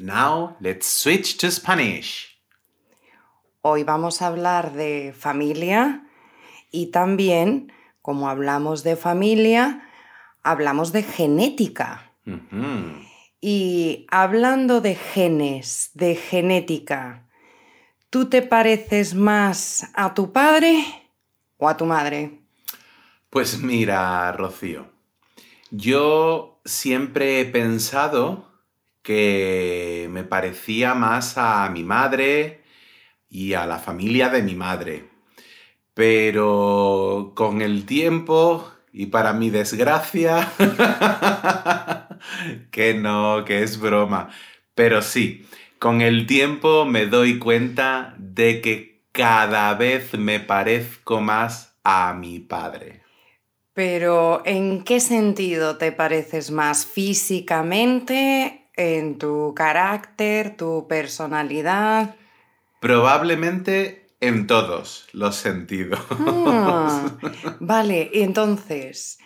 Now, let's switch to Spanish. Hoy vamos a hablar de familia y también, como hablamos de familia, hablamos de genética. Y hablando de genes, de genética, ¿tú te pareces más a tu padre o a tu madre? Pues mira, Rocío, yo siempre he pensado que me parecía más a mi madre y a la familia de mi madre. Pero con el tiempo y para mi desgracia, que no, que es broma. Pero sí, con el tiempo me doy cuenta de que cada vez me parezco más a mi padre. Pero ¿en qué sentido te pareces más físicamente, en tu carácter, tu personalidad? Probablemente en todos los sentidos. Ah, vale, y entonces,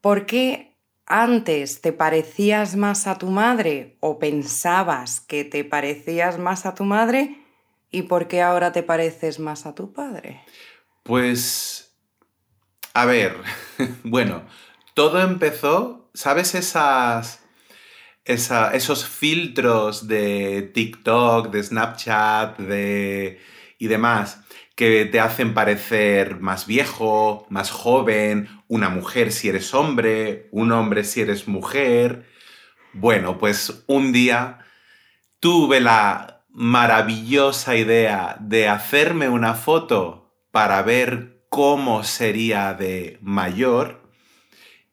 ¿por qué antes te parecías más a tu madre o pensabas que te parecías más a tu madre y por qué ahora te pareces más a tu padre? Pues, a ver, bueno, todo empezó, ¿sabes esas, esos filtros de TikTok, de Snapchat, de, y demás, que te hacen parecer más viejo, más joven, una mujer si eres hombre, un hombre si eres mujer? Bueno, pues un día tuve la maravillosa idea de hacerme una foto para ver cómo sería de mayor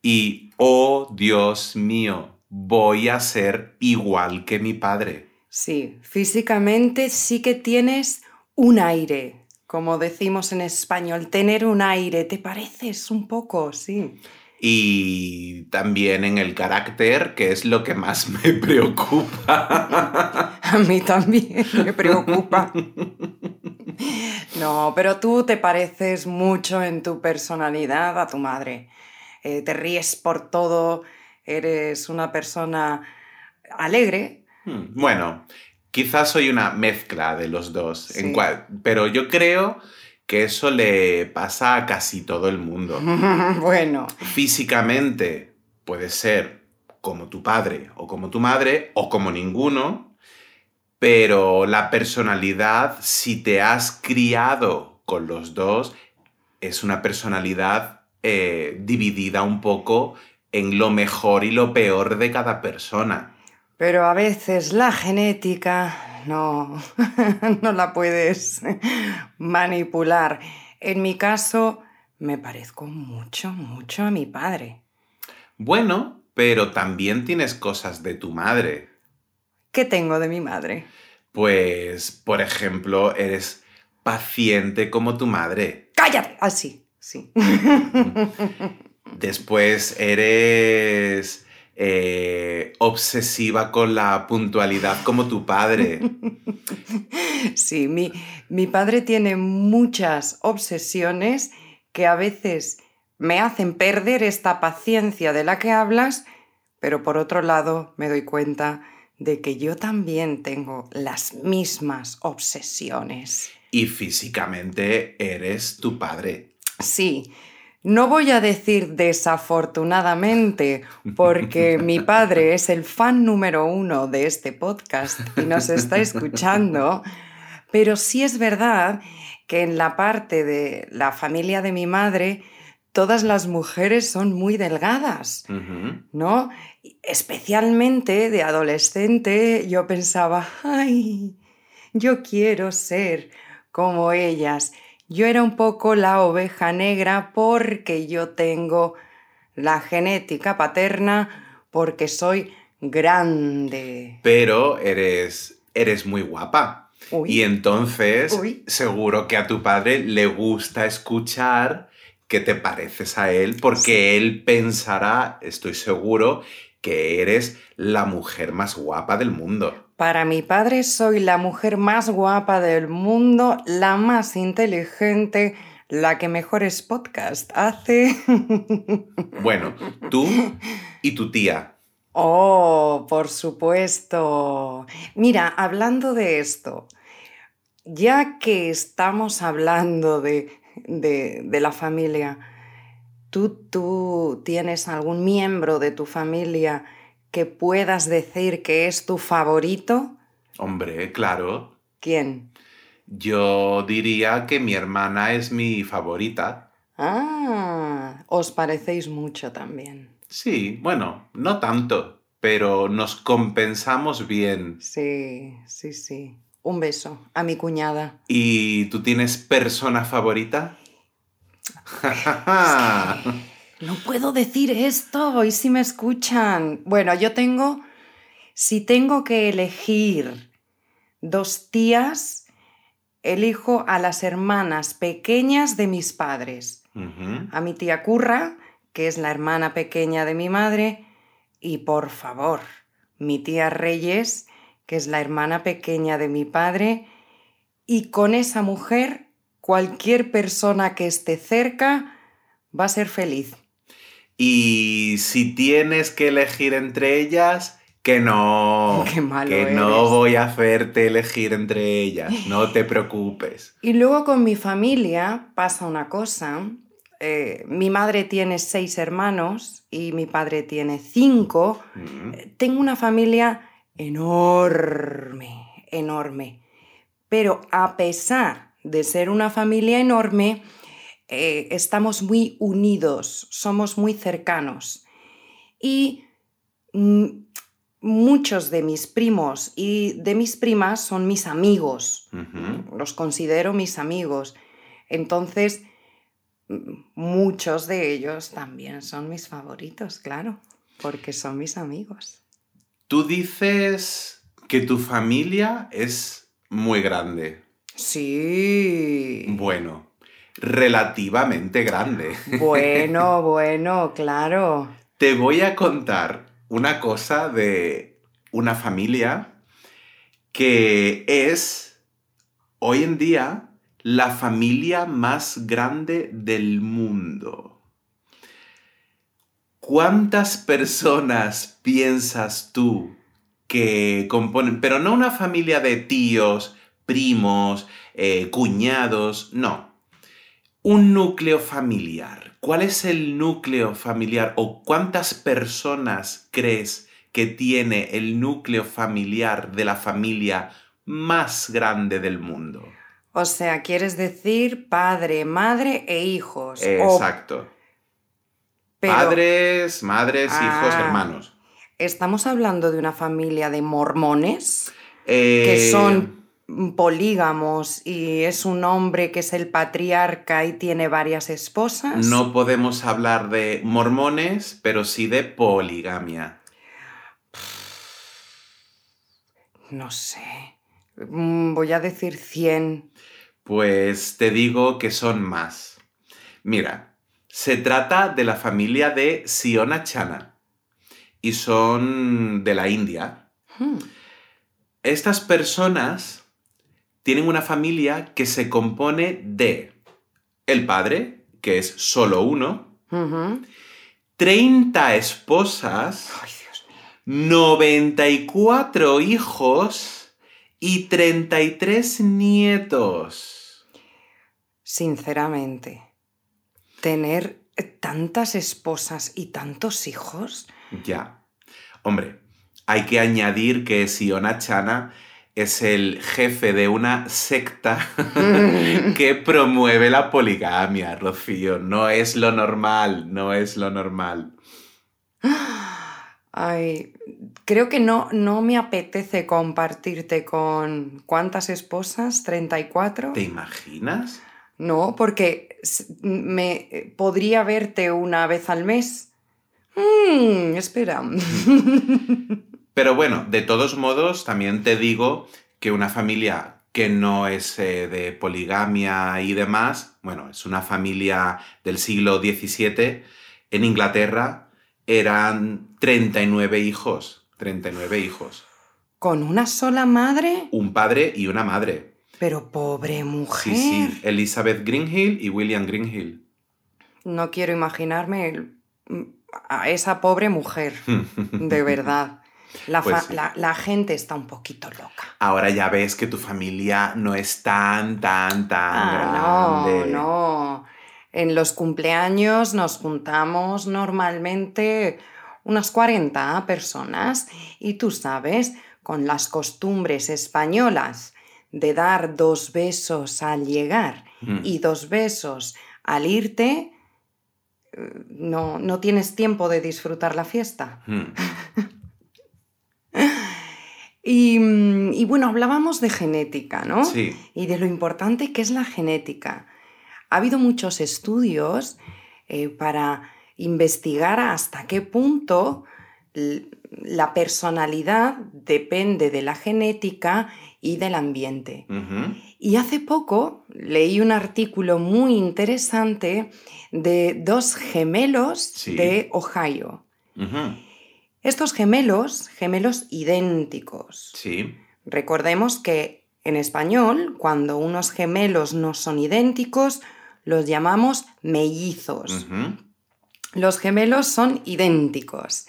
y, oh Dios mío, voy a ser igual que mi padre. Sí, físicamente sí que tienes un aire, como decimos en español, tener un aire, ¿te pareces un poco? Sí. Y también en el carácter, que es lo que más me preocupa. A mí también me preocupa. No, pero tú te pareces mucho en tu personalidad a tu madre. Eh, te ríes por todo, eres una persona alegre. Hmm, Bueno, quizás soy una mezcla de los dos, en Sí. cual- pero yo creo que eso le pasa a casi todo el mundo. bueno, Físicamente puede ser como tu padre o como tu madre o como ninguno, pero la personalidad, si te has criado con los dos, es una personalidad eh, dividida un poco en lo mejor y lo peor de cada persona. pero a veces la genética no, no la puedes manipular. En mi caso, me parezco mucho, mucho a mi padre. Bueno, pero también tienes cosas de tu madre. ¿Qué tengo de mi madre? Pues, por ejemplo, eres paciente como tu madre. ¡Cállate! Así, sí. Después eres eh, obsesiva con la puntualidad como tu padre. Sí, mi, mi padre tiene muchas obsesiones que a veces me hacen perder esta paciencia de la que hablas, pero por otro lado me doy cuenta de que yo también tengo las mismas obsesiones. Y físicamente eres tu padre. Sí, no voy a decir desafortunadamente, porque mi padre es el fan número uno de este podcast y nos está escuchando, pero sí es verdad que en la parte de la familia de mi madre, todas las mujeres son muy delgadas. ¿no? Especialmente de adolescente yo pensaba, ay, yo quiero ser como ellas. Yo era un poco la oveja negra porque yo tengo la genética paterna, porque soy grande. Pero eres, eres muy guapa. Uy. Y entonces, Uy. seguro que a tu padre le gusta escuchar que te pareces a él, porque él pensará, estoy seguro, que eres la mujer más guapa del mundo. Para mi padre soy la mujer más guapa del mundo, la más inteligente, la que mejores podcast hace. Bueno, tú y tu tía. Oh, por supuesto. Mira, hablando de esto, ya que estamos hablando de, de, de la familia, ¿tú, ¿tú tienes algún miembro de tu familia que puedas decir que es tu favorito? Hombre, claro. ¿Quién? Yo diría que mi hermana es mi favorita. Ah, os parecéis mucho también. Sí, bueno, no tanto, pero nos compensamos bien. Sí, sí, sí. Un beso a mi cuñada. ¿Y tú tienes persona favorita? No puedo decir esto, y si me escuchan. Bueno, yo tengo, si tengo que elegir dos tías, elijo a las hermanas pequeñas de mis padres. A mi tía Curra, que es la hermana pequeña de mi madre, y por favor, mi tía Reyes, que es la hermana pequeña de mi padre, y con esa mujer, cualquier persona que esté cerca va a ser feliz. Y si tienes que elegir entre ellas, que no. Qué malo que no voy a hacerte elegir entre ellas. No te preocupes. Y luego con mi familia pasa una cosa. eh, mi madre tiene seis hermanos y mi padre tiene cinco. Mm. Tengo una familia enorme, enorme. Pero a pesar de ser una familia enorme, eh, estamos muy unidos, somos muy cercanos. Y mm, muchos de mis primos y de mis primas son mis amigos. Los considero mis amigos. Entonces, mm, muchos de ellos también son mis favoritos, claro, porque son mis amigos. Tú dices que tu familia es muy grande. Sí. Bueno, relativamente grande. Bueno, bueno, claro. Te voy a contar una cosa de una familia que es hoy en día la familia más grande del mundo. ¿Cuántas personas piensas tú que componen, pero no una familia de tíos, primos, eh, cuñados, no. Un núcleo familiar. ¿Cuál es el núcleo familiar o cuántas personas crees que tiene el núcleo familiar de la familia más grande del mundo? O sea, quieres decir padre, madre e hijos. o- Exacto. pero Padres, madres, hijos, Ah. hermanos. estamos hablando de una familia de mormones Eh, que son polígamos y es un hombre que es el patriarca y tiene varias esposas. No podemos hablar de mormones, pero sí de poligamia. No sé. Mm, Voy a decir 100. Pues te digo que son más. Mira, se trata de la familia de Siona Chana y son de la India. Hmm. Estas personas tienen una familia que se compone de el padre, que es solo uno, Ujú. 30 esposas, Ay, Dios mío. 94 hijos y 33 nietos. Sinceramente, tener tantas esposas y tantos hijos. Ya. Hombre, hay que añadir que Siona Chana es el jefe de una secta que promueve la poligamia, Rocío. No es lo normal, no es lo normal. Ay, creo que no, no me apetece compartirte con cuántas esposas, 34. ¿Te imaginas? No, porque me podría verte una vez al mes. Mm, espera. Pero bueno, de todos modos, también te digo que una familia que no es eh, de poligamia y demás, bueno, es una familia del siglo XVII, en Inglaterra eran 39 hijos, 39 hijos, ¿Con una sola madre? un padre y una madre. Pero pobre mujer. Sí, sí, Elizabeth Greenhill y William Greenhill. No quiero imaginarme a esa pobre mujer, de verdad. La, Pues fa- sí. la- la gente está un poquito loca. Ahora ya ves que tu familia no es tan, tan, tan Ah, grande. no, no. En los cumpleaños nos juntamos normalmente unas 40 personas y tú sabes, con las costumbres españolas de dar dos besos al llegar Mm. y dos besos al irte, eh, no, no tienes tiempo de disfrutar la fiesta. Mm. Y, mm, y bueno, hablábamos de genética, ¿no? Sí. y de lo importante que es la genética. Ha habido muchos estudios eh, para investigar hasta qué punto la personalidad depende de la genética y del ambiente. Y hace poco leí un artículo muy interesante de dos gemelos Sí. de Ohio. Ujú. Estos gemelos, gemelos idénticos, Sí. Recordemos que en español, cuando unos gemelos no son idénticos, los llamamos mellizos. Los gemelos son idénticos.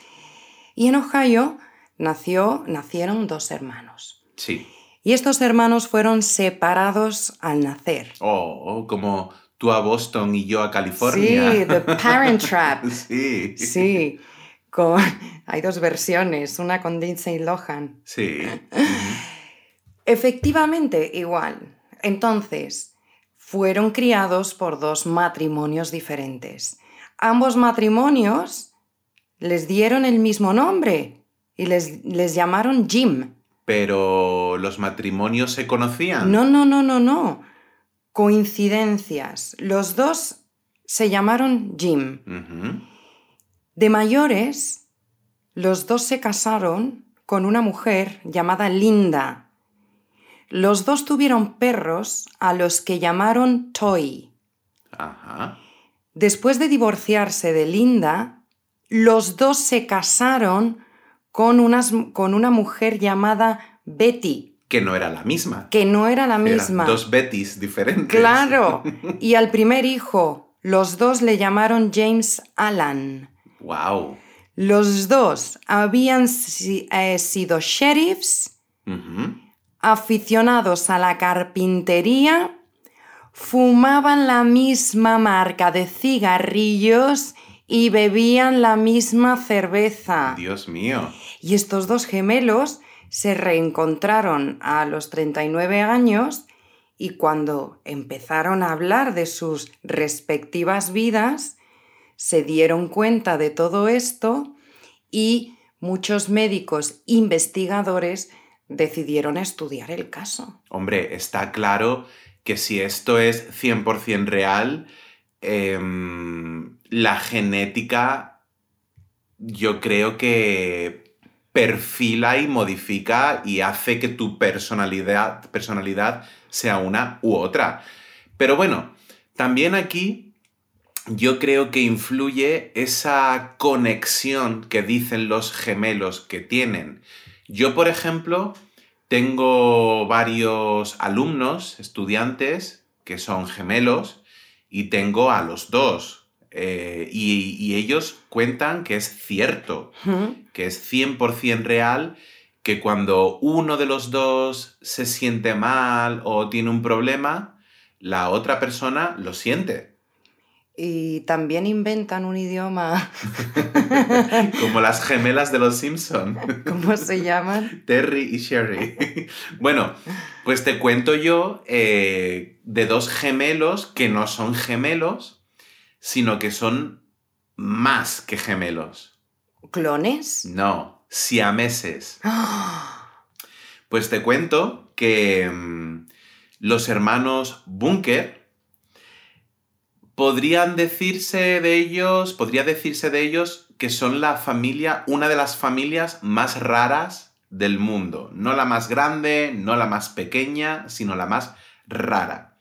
Y en Ohio nació, nacieron dos hermanos. Sí. Y estos hermanos fueron separados al nacer. Oh, oh, como tú a Boston y yo a California. Sí, The Parent Trap. Sí. Sí, con, hay dos versiones, una con Lindsay Lohan. Sí. Efectivamente, igual. Entonces, fueron criados por dos matrimonios diferentes. Ambos matrimonios les dieron el mismo nombre y les, les llamaron Jim. Pero los matrimonios se conocían. No, no, no, no, no. Coincidencias. Los dos se llamaron Jim. De mayores, los dos se casaron con una mujer llamada Linda. Los dos tuvieron perros a los que llamaron Toy. Ajá. Después de divorciarse de Linda, los dos se casaron con, unas- con una mujer llamada Betty, Que no era la misma. que no era la Eran misma. dos Bettys diferentes. Claro. Y al primer hijo, los dos le llamaron James Allan. Wow. Los dos habían eh, sido sheriffs, aficionados a la carpintería, fumaban la misma marca de cigarrillos y bebían la misma cerveza. Dios mío. Y estos dos gemelos se reencontraron a los 39 años y cuando empezaron a hablar de sus respectivas vidas, se dieron cuenta de todo esto y muchos médicos investigadores decidieron estudiar el caso. Hombre, está claro que si esto es 100% real, em, la genética yo creo que perfila y modifica y hace que tu personalidad, personalidad sea una u otra. Pero bueno, también aquí yo creo que influye esa conexión que dicen los gemelos que tienen. Yo, por ejemplo, tengo varios alumnos, estudiantes, que son gemelos, y tengo a los dos. eh, y, y ellos cuentan que es cierto, que es 100% real, que cuando uno de los dos se siente mal o tiene un problema, la otra persona lo siente. Y también inventan un idioma, Como las gemelas de los Simpson. ¿cómo se llaman? Terry y Sherry. bueno, pues te cuento yo eh, de dos gemelos que no son gemelos, sino que son más que gemelos. ¿Clones? No, siameses. ¡Ah! Pues te cuento que mm, los hermanos Bunker podrían decirse de ellos, podría decirse de ellos que son la familia, una de las familias más raras del mundo. No la más grande, no la más pequeña, sino la más rara.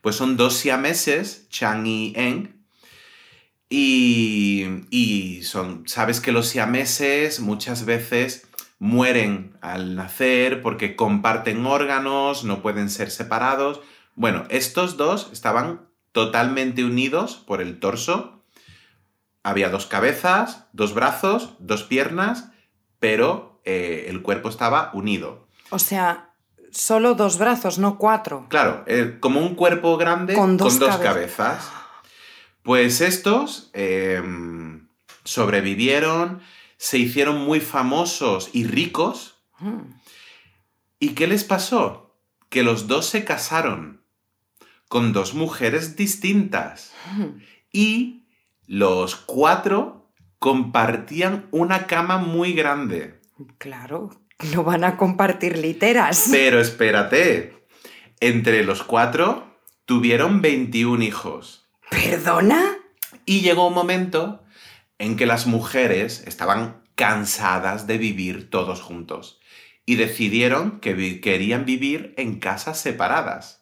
Pues son dos siameses, Chang y Eng, y, y son, sabes que los siameses muchas veces mueren al nacer porque comparten órganos, no pueden ser separados. Bueno, estos dos estaban totalmente unidos por el torso. Había dos cabezas, dos brazos, dos piernas, pero eh, el cuerpo estaba unido. O sea, solo dos brazos, no cuatro. Claro, eh, como un cuerpo grande con dos, cabezas. Pues estos em, sobrevivieron, se hicieron muy famosos y ricos. Mm. ¿Y qué les pasó? Que los dos se casaron con dos mujeres distintas. Y los cuatro compartían una cama muy grande. Claro, no van a compartir literas. Pero espérate, entre los cuatro tuvieron 21 hijos. ¿Perdona? Y llegó un momento en que las mujeres estaban cansadas de vivir todos juntos y decidieron que querían vivir en casas separadas.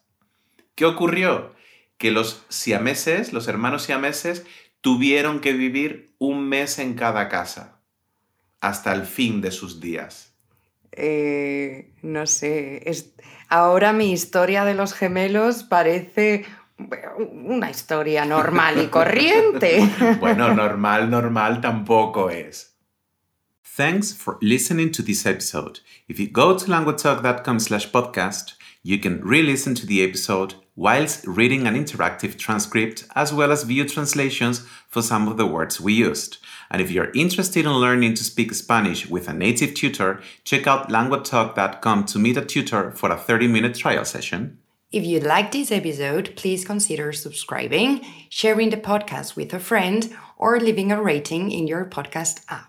¿Qué ocurrió? Que los siameses, los hermanos siameses, tuvieron que vivir un mes en cada casa hasta el fin de sus días. Eh, no sé, ahora mi historia de los gemelos parece una historia normal y corriente. bueno, normal, normal tampoco es. Thanks for listening to this episode. If you go to languagetalk.com slash podcast, you can re-listen to the episode whilst reading an interactive transcript as well as view translations for some of the words we used. And if you're interested in learning to speak Spanish with a native tutor, check out languagetalk.com to meet a tutor for a 30-minute trial session. If you like this episode, please consider subscribing, sharing the podcast with a friend, or leaving a rating in your podcast app.